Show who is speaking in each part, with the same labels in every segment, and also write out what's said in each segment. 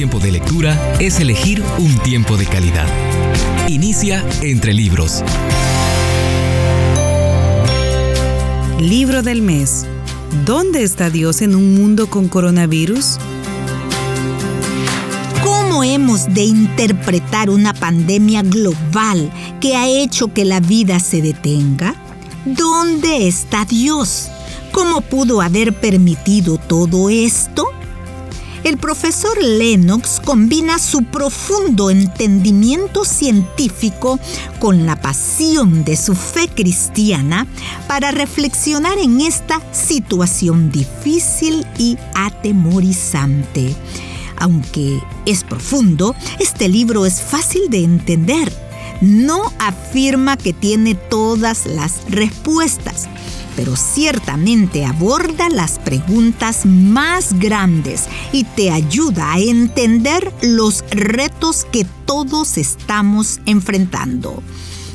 Speaker 1: tiempo de lectura es elegir un tiempo de calidad. Inicia entre libros.
Speaker 2: Libro del mes. ¿Dónde está Dios en un mundo con coronavirus?
Speaker 3: ¿Cómo hemos de interpretar una pandemia global que ha hecho que la vida se detenga? ¿Dónde está Dios? ¿Cómo pudo haber permitido todo esto? El profesor Lennox combina su profundo entendimiento científico con la pasión de su fe cristiana para reflexionar en esta situación difícil y atemorizante. Aunque es profundo, este libro es fácil de entender. No afirma que tiene todas las respuestas pero ciertamente aborda las preguntas más grandes y te ayuda a entender los retos que todos estamos enfrentando.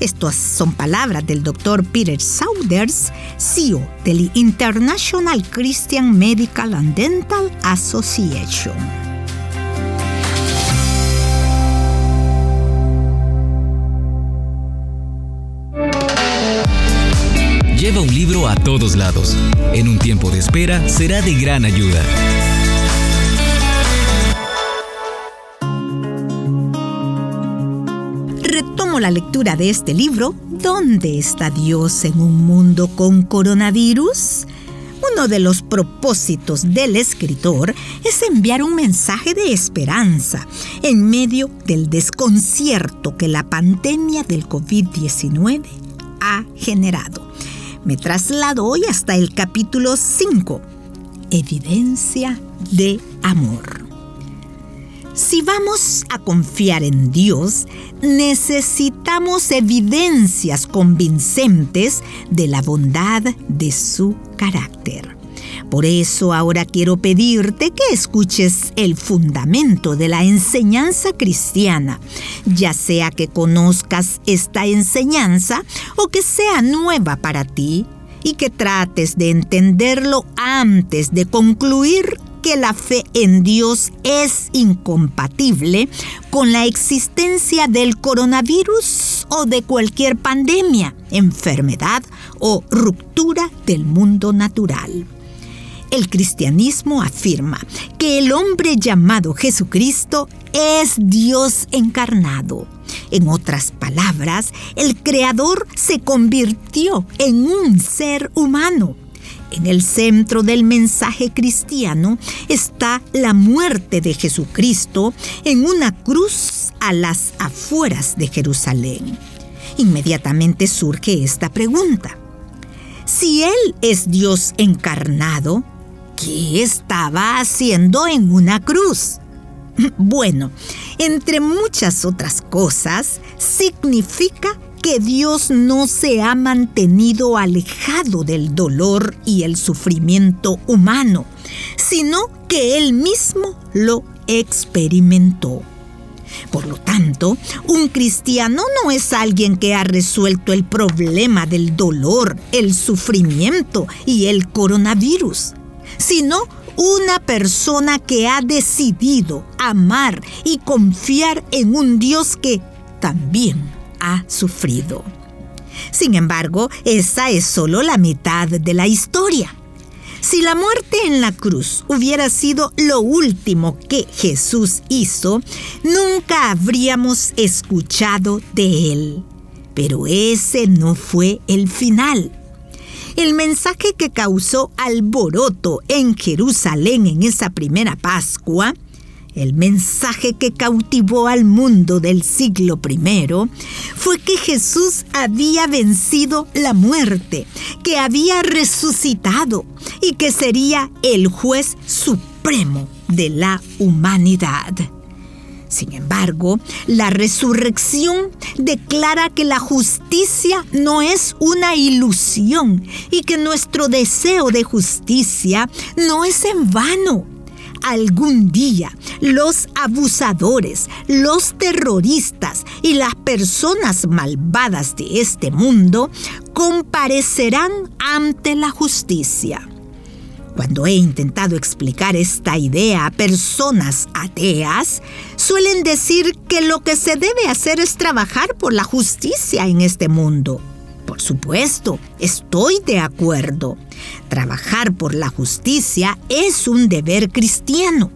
Speaker 3: Estas son palabras del doctor Peter Saunders, CEO del International Christian Medical and Dental Association.
Speaker 1: A todos lados. En un tiempo de espera será de gran ayuda.
Speaker 3: Retomo la lectura de este libro. ¿Dónde está Dios en un mundo con coronavirus? Uno de los propósitos del escritor es enviar un mensaje de esperanza en medio del desconcierto que la pandemia del COVID-19 ha generado. Me traslado hoy hasta el capítulo 5, Evidencia de Amor. Si vamos a confiar en Dios, necesitamos evidencias convincentes de la bondad de su carácter. Por eso ahora quiero pedirte que escuches el fundamento de la enseñanza cristiana, ya sea que conozcas esta enseñanza o que sea nueva para ti, y que trates de entenderlo antes de concluir que la fe en Dios es incompatible con la existencia del coronavirus o de cualquier pandemia, enfermedad o ruptura del mundo natural. El cristianismo afirma que el hombre llamado Jesucristo es Dios encarnado. En otras palabras, el Creador se convirtió en un ser humano. En el centro del mensaje cristiano está la muerte de Jesucristo en una cruz a las afueras de Jerusalén. Inmediatamente surge esta pregunta. Si Él es Dios encarnado, ¿Qué estaba haciendo en una cruz? Bueno, entre muchas otras cosas, significa que Dios no se ha mantenido alejado del dolor y el sufrimiento humano, sino que Él mismo lo experimentó. Por lo tanto, un cristiano no es alguien que ha resuelto el problema del dolor, el sufrimiento y el coronavirus sino una persona que ha decidido amar y confiar en un Dios que también ha sufrido. Sin embargo, esa es solo la mitad de la historia. Si la muerte en la cruz hubiera sido lo último que Jesús hizo, nunca habríamos escuchado de él. Pero ese no fue el final. El mensaje que causó alboroto en Jerusalén en esa primera Pascua, el mensaje que cautivó al mundo del siglo I, fue que Jesús había vencido la muerte, que había resucitado y que sería el juez supremo de la humanidad. Sin embargo, la resurrección declara que la justicia no es una ilusión y que nuestro deseo de justicia no es en vano. Algún día los abusadores, los terroristas y las personas malvadas de este mundo comparecerán ante la justicia. Cuando he intentado explicar esta idea a personas ateas, suelen decir que lo que se debe hacer es trabajar por la justicia en este mundo. Por supuesto, estoy de acuerdo. Trabajar por la justicia es un deber cristiano.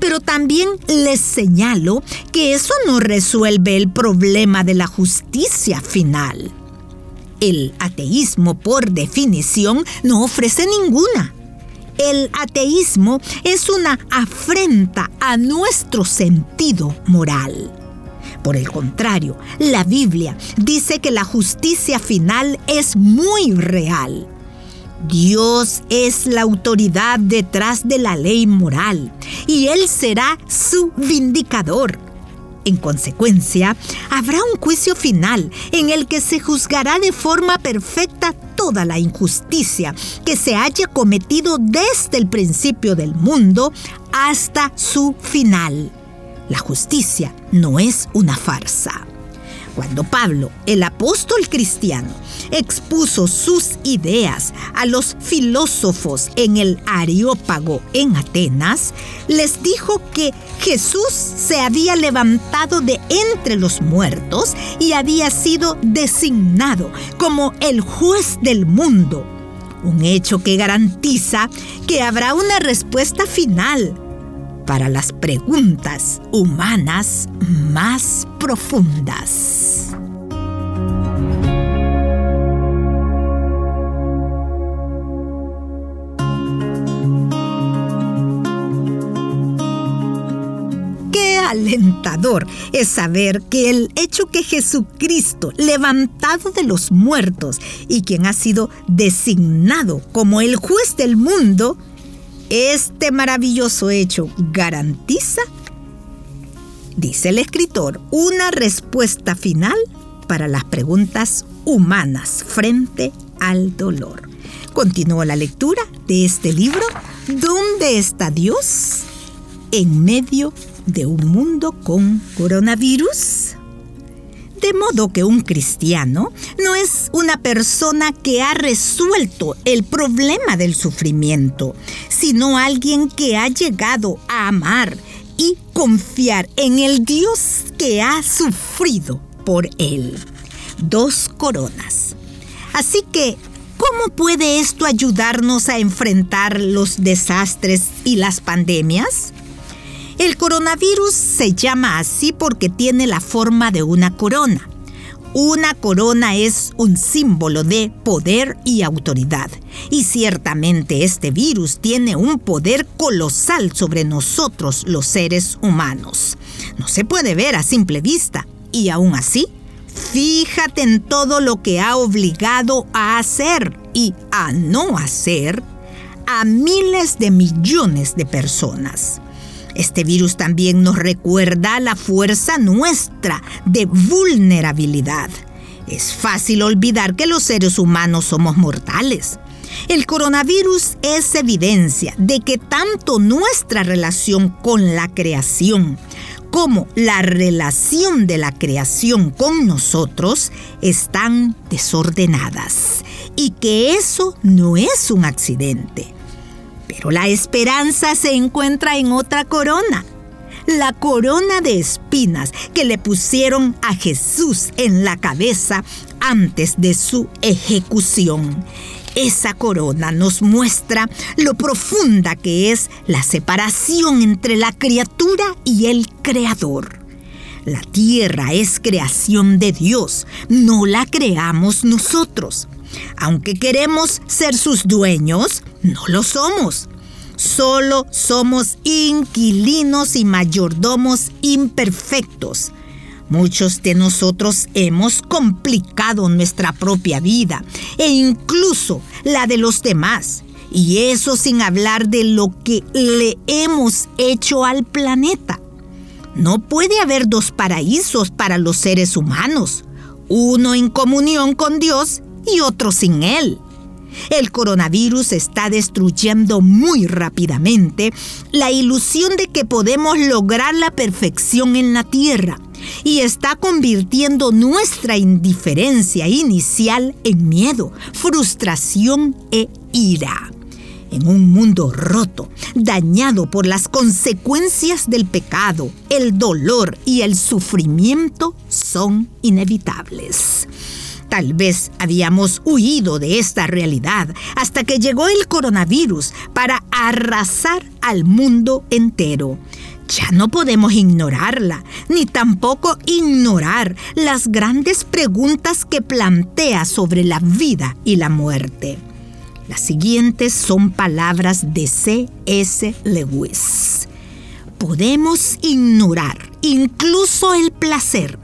Speaker 3: Pero también les señalo que eso no resuelve el problema de la justicia final. El ateísmo, por definición, no ofrece ninguna. El ateísmo es una afrenta a nuestro sentido moral. Por el contrario, la Biblia dice que la justicia final es muy real. Dios es la autoridad detrás de la ley moral y Él será su vindicador. En consecuencia, habrá un juicio final en el que se juzgará de forma perfecta toda la injusticia que se haya cometido desde el principio del mundo hasta su final. La justicia no es una farsa. Cuando Pablo, el apóstol cristiano, expuso sus ideas a los filósofos en el Areópago en Atenas, les dijo que Jesús se había levantado de entre los muertos y había sido designado como el juez del mundo. Un hecho que garantiza que habrá una respuesta final para las preguntas humanas más profundas. Alentador es saber que el hecho que Jesucristo, levantado de los muertos y quien ha sido designado como el juez del mundo, este maravilloso hecho garantiza, dice el escritor, una respuesta final para las preguntas humanas frente al dolor. Continúa la lectura de este libro, ¿Dónde está Dios en medio de un mundo con coronavirus? De modo que un cristiano no es una persona que ha resuelto el problema del sufrimiento, sino alguien que ha llegado a amar y confiar en el Dios que ha sufrido por él. Dos coronas. Así que, ¿cómo puede esto ayudarnos a enfrentar los desastres y las pandemias? El coronavirus se llama así porque tiene la forma de una corona. Una corona es un símbolo de poder y autoridad. Y ciertamente este virus tiene un poder colosal sobre nosotros los seres humanos. No se puede ver a simple vista. Y aún así, fíjate en todo lo que ha obligado a hacer y a no hacer a miles de millones de personas. Este virus también nos recuerda la fuerza nuestra de vulnerabilidad. Es fácil olvidar que los seres humanos somos mortales. El coronavirus es evidencia de que tanto nuestra relación con la creación como la relación de la creación con nosotros están desordenadas y que eso no es un accidente. Pero la esperanza se encuentra en otra corona. La corona de espinas que le pusieron a Jesús en la cabeza antes de su ejecución. Esa corona nos muestra lo profunda que es la separación entre la criatura y el Creador. La tierra es creación de Dios, no la creamos nosotros. Aunque queremos ser sus dueños, no lo somos. Solo somos inquilinos y mayordomos imperfectos. Muchos de nosotros hemos complicado nuestra propia vida e incluso la de los demás. Y eso sin hablar de lo que le hemos hecho al planeta. No puede haber dos paraísos para los seres humanos, uno en comunión con Dios y otro sin Él. El coronavirus está destruyendo muy rápidamente la ilusión de que podemos lograr la perfección en la Tierra y está convirtiendo nuestra indiferencia inicial en miedo, frustración e ira. En un mundo roto, dañado por las consecuencias del pecado, el dolor y el sufrimiento son inevitables. Tal vez habíamos huido de esta realidad hasta que llegó el coronavirus para arrasar al mundo entero. Ya no podemos ignorarla, ni tampoco ignorar las grandes preguntas que plantea sobre la vida y la muerte. Las siguientes son palabras de C.S. Lewis. Podemos ignorar incluso el placer,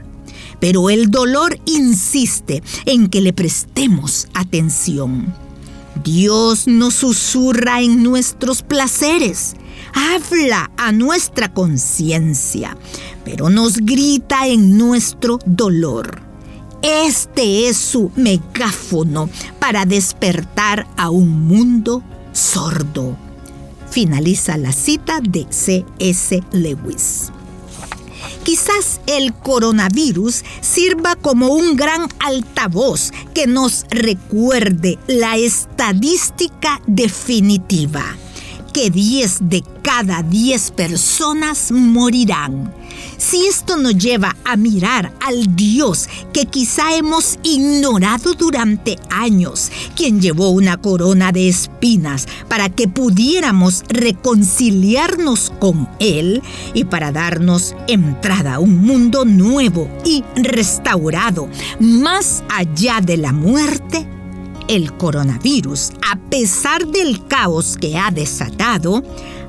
Speaker 3: pero el dolor insiste en que le prestemos atención. Dios nos susurra en nuestros placeres, habla a nuestra conciencia, pero nos grita en nuestro dolor. Este es su megáfono para despertar a un mundo sordo. Finaliza la cita de C.S. Lewis. Quizás el coronavirus sirva como un gran altavoz que nos recuerde la estadística definitiva, que 10 de cada 10 personas morirán si esto nos lleva a mirar al Dios que quizá hemos ignorado durante años, quien llevó una corona de espinas para que pudiéramos reconciliarnos con Él y para darnos entrada a un mundo nuevo y restaurado, más allá de la muerte, el coronavirus, a pesar del caos que ha desatado,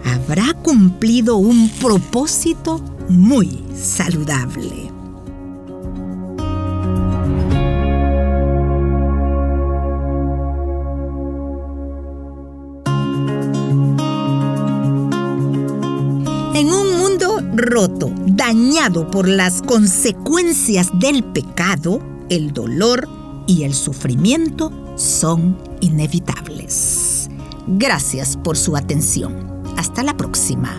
Speaker 3: habrá cumplido un propósito muy saludable. En un mundo roto, dañado por las consecuencias del pecado, el dolor y el sufrimiento son inevitables. Gracias por su atención. Hasta la próxima.